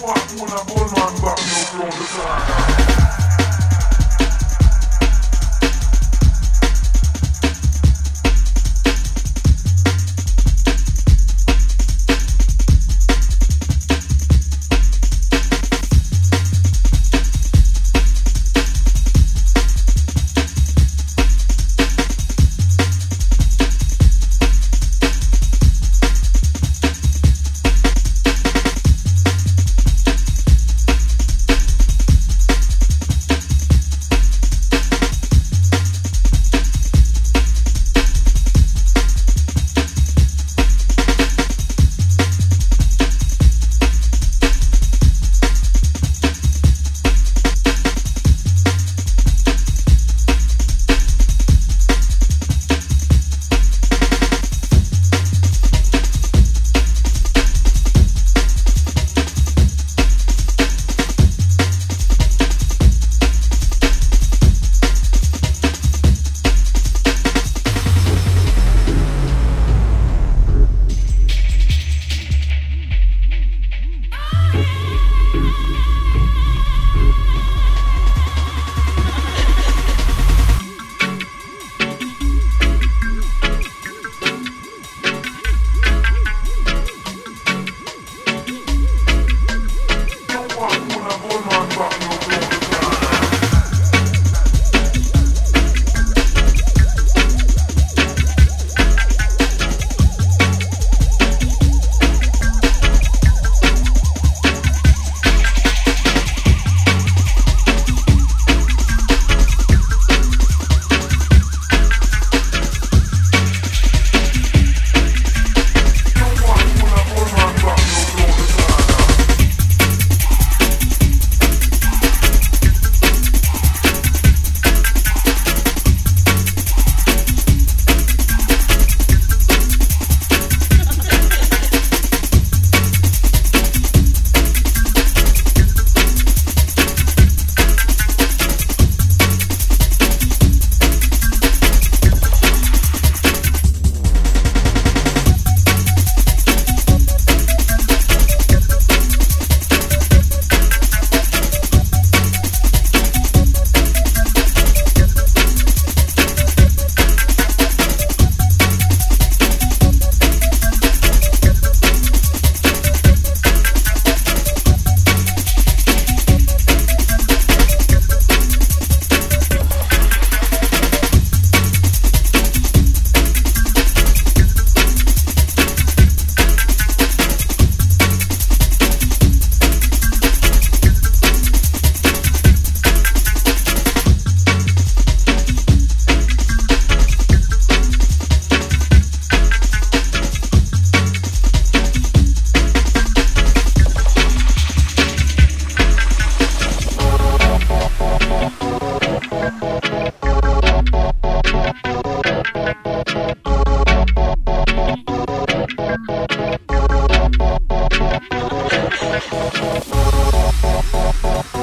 want one a bull man back no round the corner. Thank you.